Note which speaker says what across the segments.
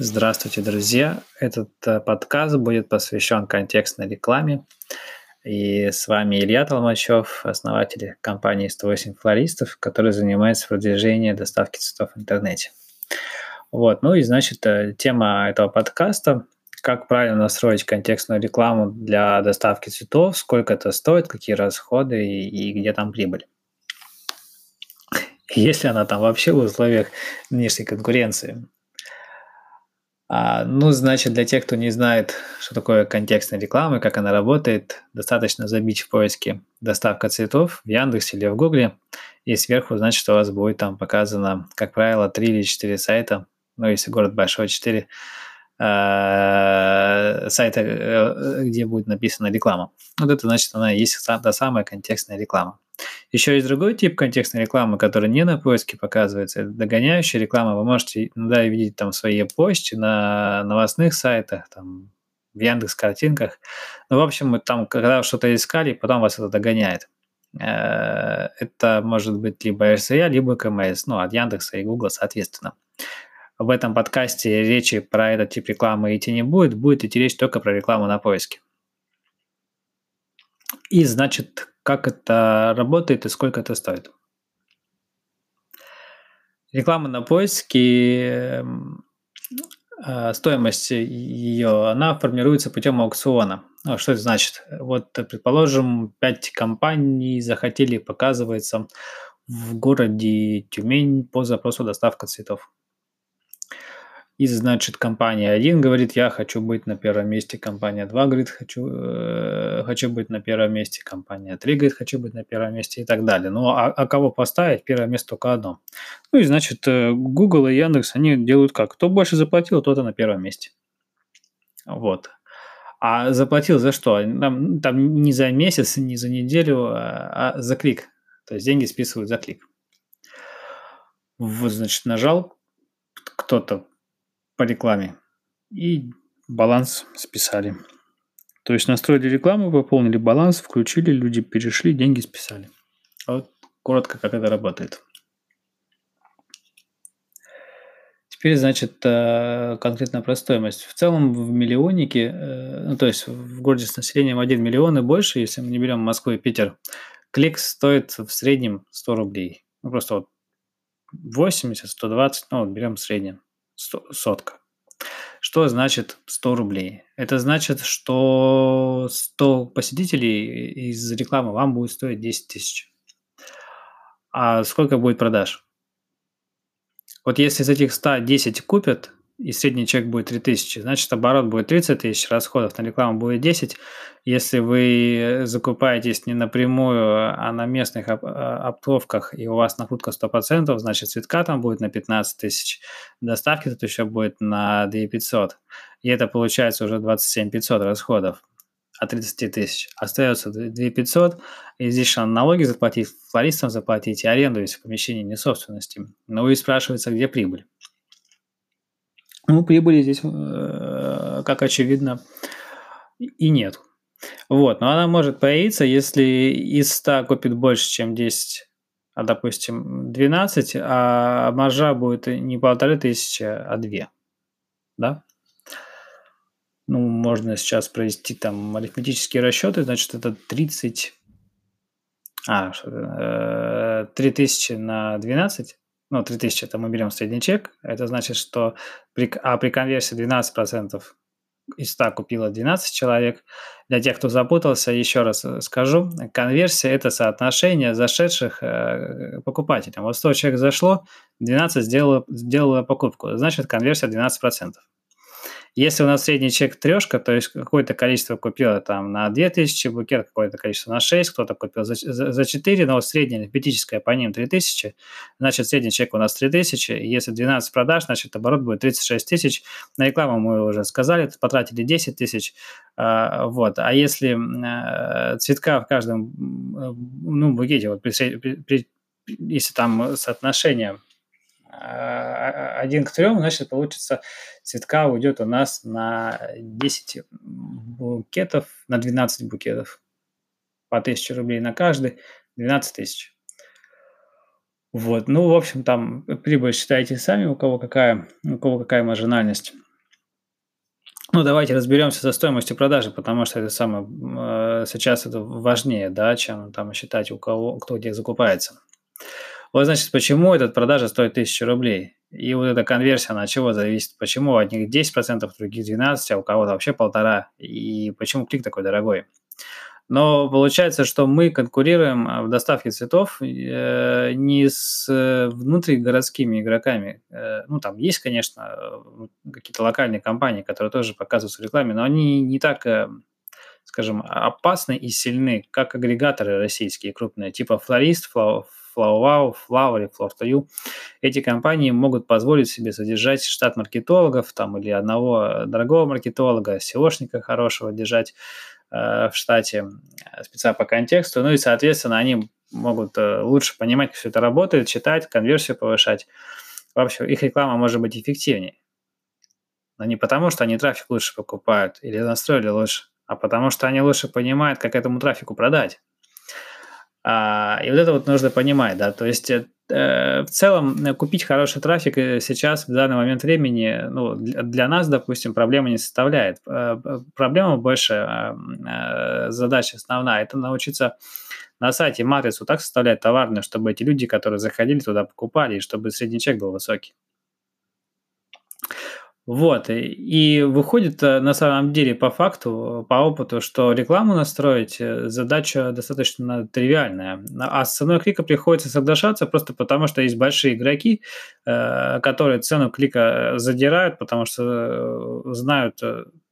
Speaker 1: Здравствуйте, друзья! Этот э, подкаст будет посвящен контекстной рекламе. И с вами Илья Толмачев, основатель компании 108 флористов, который занимается продвижением доставки цветов в интернете. Вот, ну и значит, э, тема этого подкаста как правильно настроить контекстную рекламу для доставки цветов, сколько это стоит, какие расходы и, и где там прибыль. Если она там вообще в условиях внешней конкуренции. А, ну, значит, для тех, кто не знает, что такое контекстная реклама, как она работает, достаточно забить в поиске «доставка цветов» в Яндексе или в Гугле, и сверху, значит, у вас будет там показано, как правило, 3 или 4 сайта, ну, если город большой, 4 э, сайта, э, где будет написана реклама. Вот это, значит, она и есть та самая контекстная реклама. Еще есть другой тип контекстной рекламы, который не на поиске показывается. Это догоняющая реклама. Вы можете иногда видеть там свои почте на новостных сайтах, там, в Яндекс картинках. Ну, в общем, там, когда что-то искали, потом вас это догоняет. Э, это может быть либо RSA, либо КМС, ну, от Яндекса и Гугла, соответственно. В этом подкасте речи про этот тип рекламы идти не будет, будет идти речь только про рекламу на поиске. И, значит, как это работает и сколько это стоит. Реклама на поиске, а, стоимость ее, она формируется путем аукциона. А что это значит? Вот, предположим, 5 компаний захотели показываться в городе Тюмень по запросу доставка цветов. И, значит, компания 1 говорит, я хочу быть на первом месте, компания 2 говорит, хочу, э, хочу быть на первом месте, компания 3 говорит, хочу быть на первом месте и так далее. Ну, а, а кого поставить? Первое место только одно. Ну и, значит, э, Google и Яндекс, они делают как? Кто больше заплатил, тот и на первом месте. Вот. А заплатил за что? Там, там не за месяц, не за неделю, а, а за клик. То есть деньги списывают за клик. Вот, значит, нажал кто-то по рекламе. И баланс списали. То есть настроили рекламу, пополнили баланс, включили, люди перешли, деньги списали. Вот коротко, как это работает. Теперь, значит, э, конкретно про стоимость. В целом в миллионнике, э, ну, то есть в городе с населением 1 миллион и больше, если мы не берем Москву и Питер, клик стоит в среднем 100 рублей. Ну, просто вот 80, 120, ну, вот берем в среднем сотка. Что значит 100 рублей? Это значит, что 100 посетителей из рекламы вам будет стоить 10 тысяч. А сколько будет продаж? Вот если из этих 100 10 купят, и средний чек будет 3000, значит оборот будет 30 тысяч, расходов на рекламу будет 10. Если вы закупаетесь не напрямую, а на местных оп- а, оптовках, и у вас накрутка 100%, значит цветка там будет на 15 тысяч, доставки тут еще будет на 2500. И это получается уже 27 500 расходов от 30 тысяч. Остается 2 500, и здесь еще налоги заплатить, флористам заплатить и аренду, если помещение не собственности. Ну и спрашивается, где прибыль. Ну, прибыли здесь, э, как очевидно, и нет. Вот, но она может появиться, если из 100 купит больше, чем 10, а, допустим, 12, а маржа будет не полторы тысячи, а 2. Да? Ну, можно сейчас провести там арифметические расчеты, значит, это 30... А, 3000 э, на 12, ну, 3000 это мы берем средний чек, это значит, что при, а при конверсии 12% из 100 купило 12 человек. Для тех, кто запутался, еще раз э, скажу, конверсия – это соотношение зашедших э, покупателей. Вот 100 человек зашло, 12 сделало, сделало покупку, значит конверсия 12%. Если у нас средний чек трешка, то есть какое-то количество купило там на 2000 букет, какое-то количество на 6, кто-то купил за, за, за 4, но средняя арифметическая по ним 3000, значит средний чек у нас 3000, если 12 продаж, значит оборот будет 36 тысяч. На рекламу мы уже сказали, потратили 10 тысяч, а, вот. А если а, цветка в каждом ну, букете, вот при, при, если там соотношение а, один к трем, значит, получится, цветка уйдет у нас на 10 букетов, на 12 букетов. По 1000 рублей на каждый, 12 тысяч. Вот, ну, в общем, там прибыль считайте сами, у кого какая, у кого какая маржинальность. Ну, давайте разберемся со стоимостью продажи, потому что это самое, э, сейчас это важнее, да, чем там считать, у кого, кто где закупается. Вот, значит, почему эта продажа стоит 1000 рублей? И вот эта конверсия, она от чего зависит? Почему у одних 10%, у других 12%, а у кого-то вообще полтора? И почему клик такой дорогой? Но получается, что мы конкурируем а, в доставке цветов э, не с э, внутригородскими игроками. Э, ну, там есть, конечно, какие-то локальные компании, которые тоже показываются в рекламе, но они не так, скажем, опасны и сильны, как агрегаторы российские крупные, типа Florist, FlowWow, Flower и Floor2You. Эти компании могут позволить себе содержать штат маркетологов там, или одного дорогого маркетолога, SEOшника хорошего держать Э, в штате э, спеца по контексту, ну и, соответственно, они могут э, лучше понимать, как все это работает, читать, конверсию повышать. Вообще, их реклама может быть эффективнее. Но не потому, что они трафик лучше покупают или настроили лучше, а потому что они лучше понимают, как этому трафику продать. А, и вот это вот нужно понимать, да, то есть э, в целом э, купить хороший трафик э, сейчас, в данный момент времени, ну, для, нас, допустим, проблема не составляет. Проблема больше, задача основная, это научиться на сайте матрицу так составлять товарную, чтобы эти люди, которые заходили туда, покупали, и чтобы средний чек был высокий. Вот, и выходит э, на самом деле по факту, по опыту, что рекламу настроить э, задача достаточно тривиальная, а с ценой клика приходится соглашаться просто потому, что есть большие игроки, э, которые цену клика задирают, потому что знают,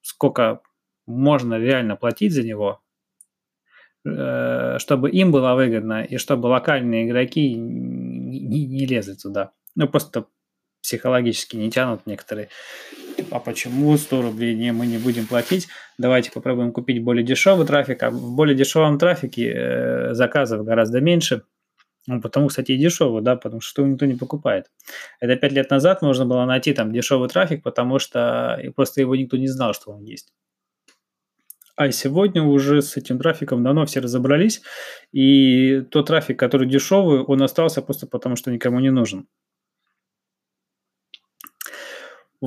Speaker 1: сколько можно реально платить за него, чтобы им было выгодно и чтобы локальные игроки не лезли туда. Ну, просто психологически не тянут некоторые. А почему 100 рублей не, мы не будем платить? Давайте попробуем купить более дешевый трафик. А в более дешевом трафике э, заказов гораздо меньше. Ну, потому, кстати, и дешевый, да, потому что никто не покупает. Это пять лет назад можно было найти там дешевый трафик, потому что просто его никто не знал, что он есть. А сегодня уже с этим трафиком давно все разобрались, и тот трафик, который дешевый, он остался просто потому, что никому не нужен.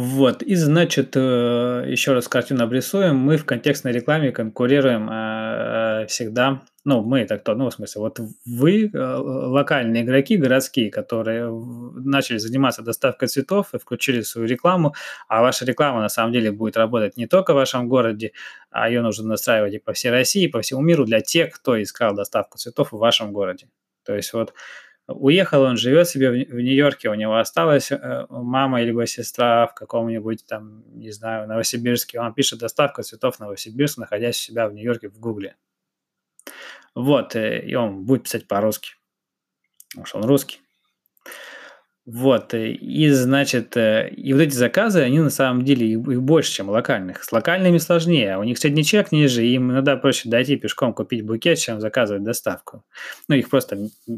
Speaker 1: Вот, и значит, э, еще раз картину обрисуем. Мы в контекстной рекламе конкурируем э, всегда, ну, мы это кто, ну, в смысле, вот вы, э, локальные игроки, городские, которые начали заниматься доставкой цветов и включили свою рекламу, а ваша реклама на самом деле будет работать не только в вашем городе, а ее нужно настраивать и по всей России, и по всему миру для тех, кто искал доставку цветов в вашем городе. То есть вот Уехал он, живет себе в, в Нью-Йорке, у него осталась э, мама либо сестра в каком-нибудь там, не знаю, Новосибирске. Он пишет доставка цветов в Новосибирск, находясь у себя в Нью-Йорке в Гугле. Вот, э, и он будет писать по-русски, потому что он русский. Вот, э, и значит, э, и вот эти заказы, они на самом деле их больше, чем локальных. С локальными сложнее, у них средний чек ниже, им иногда проще дойти пешком купить букет, чем заказывать доставку. Ну, их просто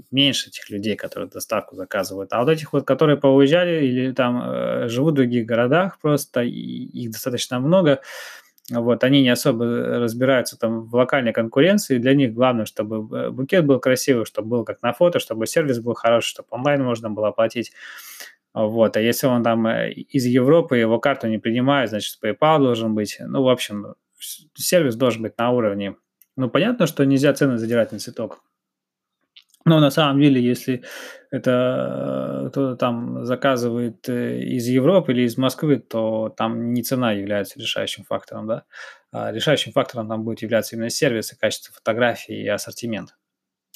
Speaker 1: меньше, этих людей, которые доставку заказывают. А вот этих вот, которые поуезжали или там э, живут в других городах просто, их достаточно много, вот, они не особо разбираются там в локальной конкуренции. Для них главное, чтобы э, букет был красивый, чтобы был как на фото, чтобы сервис был хороший, чтобы онлайн можно было оплатить. Вот, а если он там э, из Европы, его карту не принимает, значит, PayPal должен быть. Ну, в общем, сервис должен быть на уровне. Ну, понятно, что нельзя цены задирать на цветок. Но на самом деле, если это кто-то там заказывает э, из Европы или из Москвы, то там не цена является решающим фактором, да. А решающим фактором там будет являться именно сервис и качество фотографий и ассортимент.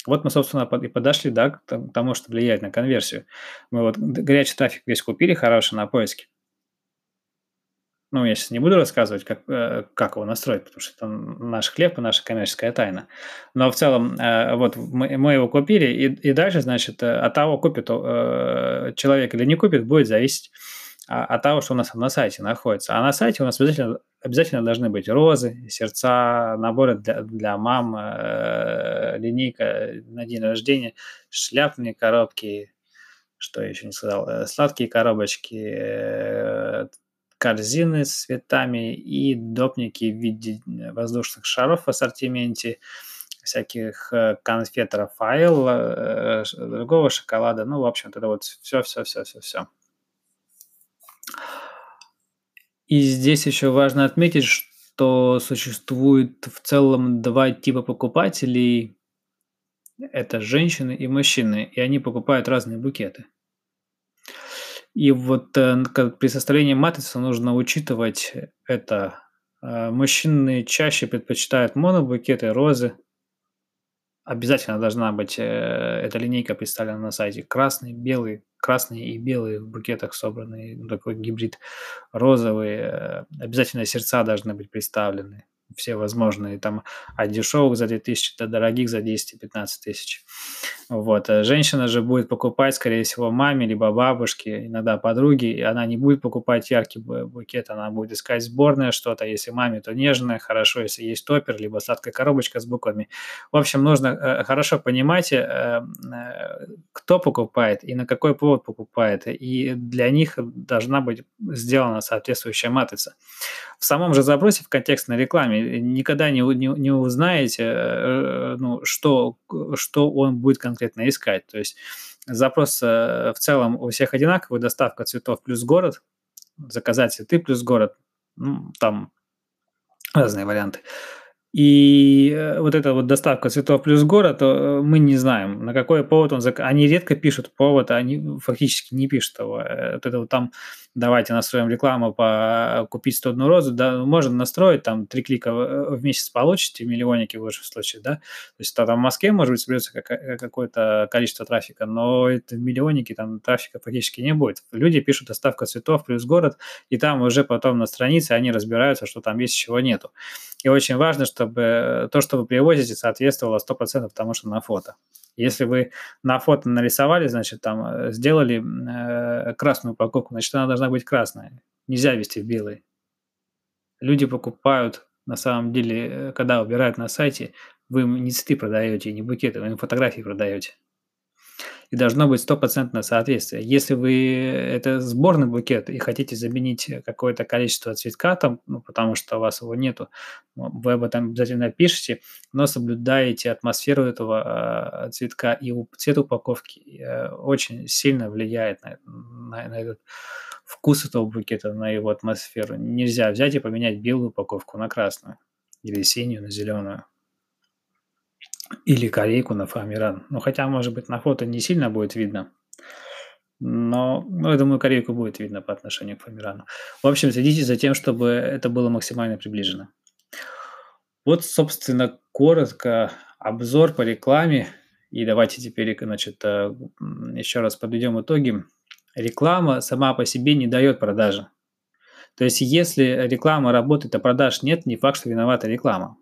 Speaker 1: Вот мы, собственно, и подошли, да, к тому, что влияет на конверсию. Мы вот горячий трафик весь купили хороший на поиске. Ну, я сейчас не буду рассказывать, как, э, как его настроить, потому что это наш хлеб и наша коммерческая тайна. Но в целом, э, вот мы, мы его купили, и, и дальше, значит, э, от того, купит человек или не купит, будет зависеть а, от того, что у нас на сайте находится. А на сайте у нас обязательно, обязательно должны быть розы, сердца, наборы для, для мам, линейка на день рождения, шляпные коробки, что я еще не сказал, сладкие коробочки, корзины с цветами и допники в виде э, воздушных шаров в ассортименте, всяких э, конфет Рафаэл, э, другого шоколада. Ну, в общем, это вот все-все-все-все-все. И здесь еще важно отметить, что существует в целом 2 типа покупателей. Это женщины и мужчины, и они покупают разные букеты. И вот, э, при составлении матрицы нужно учитывать это. Э, мужчины чаще предпочитают монобукеты, розы. Обязательно должна быть, э, эта линейка представлена на сайте. Красный, белый, красные и белые в букетах собранный, ну, такой гибрид, розовые. Э, обязательно сердца должны быть представлены все возможные, там, от дешевых за 2000 до дорогих за 10 и 15 тысяч. Вот. А женщина же будет покупать, скорее всего, маме, либо бабушке, иногда подруге, и она не будет покупать яркий букет, она будет искать сборное что-то, если маме, то нежное, хорошо, если есть топер, либо сладкая коробочка с буквами. В общем, нужно э, хорошо понимать, э, кто покупает и на какой повод покупает, и для них должна быть сделана соответствующая матрица. В самом же запросе в контекстной рекламе никогда не, не, не узнаете, ну, что, что он будет конкретно конкретно искать. То есть запрос э, в целом у всех одинаковый, доставка цветов плюс город, заказать цветы плюс город, ну, там разные варианты. И э, вот эта вот доставка цветов плюс город, э, мы не знаем, на какой повод он зак... Они редко пишут повод, они фактически не пишут его. Вот это вот там давайте настроим рекламу по купить 101 розу, да, можно настроить, там три клика в месяц получите, миллионники в лучшем случае, да, то есть там в Москве, может быть, соберется какое-то количество трафика, но это миллионники, там трафика фактически не будет. Люди пишут доставка цветов плюс город, и там уже потом на странице они разбираются, что там есть, чего нету. И очень важно, чтобы то, что вы привозите, соответствовало 100% тому, что на фото. Если вы на фото нарисовали, значит, там э, сделали э, красную упаковку, значит, она должна быть красная. Нельзя вести в белый. Люди покупают, на самом деле, э, когда выбирают на сайте, вы им не цветы продаете, не букеты, вы им фотографии продаете и должно быть стопроцентное соответствие. Если вы это сборный букет и хотите заменить какое-то количество цветка там, ну, потому что у вас его нету, ну, вы об этом обязательно пишете, но соблюдаете атмосферу этого э, цветка, и цвет упаковки э, очень сильно влияет на, на, на этот вкус этого букета, на его атмосферу. Нельзя взять и поменять белую упаковку на красную или синюю на зеленую. Или корейку на фоамиран. Ну, хотя, может быть, на фото не сильно будет видно. Но, ну, я думаю, корейку будет видно по отношению к фоамирану. В общем, следите за тем, чтобы это было максимально приближено. Вот, собственно, коротко обзор по рекламе. И давайте теперь, значит, э, еще раз подведем итоги. Реклама сама по себе не дает продажи. То есть, если реклама работает, а продаж нет, не факт, что виновата реклама.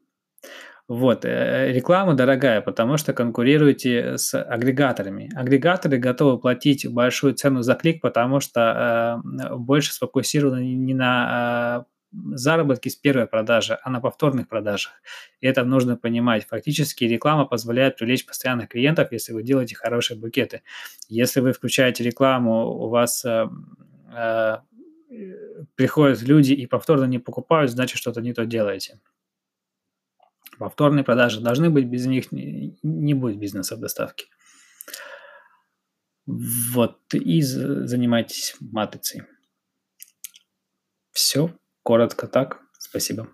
Speaker 1: Вот, э, реклама дорогая, потому что конкурируете с агрегаторами. Агрегаторы готовы платить большую цену за клик, потому что э, больше сфокусированы не на э, заработке с первой продажи, а на повторных продажах. И это нужно понимать. Фактически реклама позволяет привлечь постоянных клиентов, если вы делаете хорошие букеты. Если вы включаете рекламу, у вас э, э, приходят люди и повторно не покупают, значит, что-то не то делаете. Повторные продажи должны быть, без них не, будет бизнеса в доставке. Вот, и занимайтесь матрицей. Все, коротко так. Спасибо.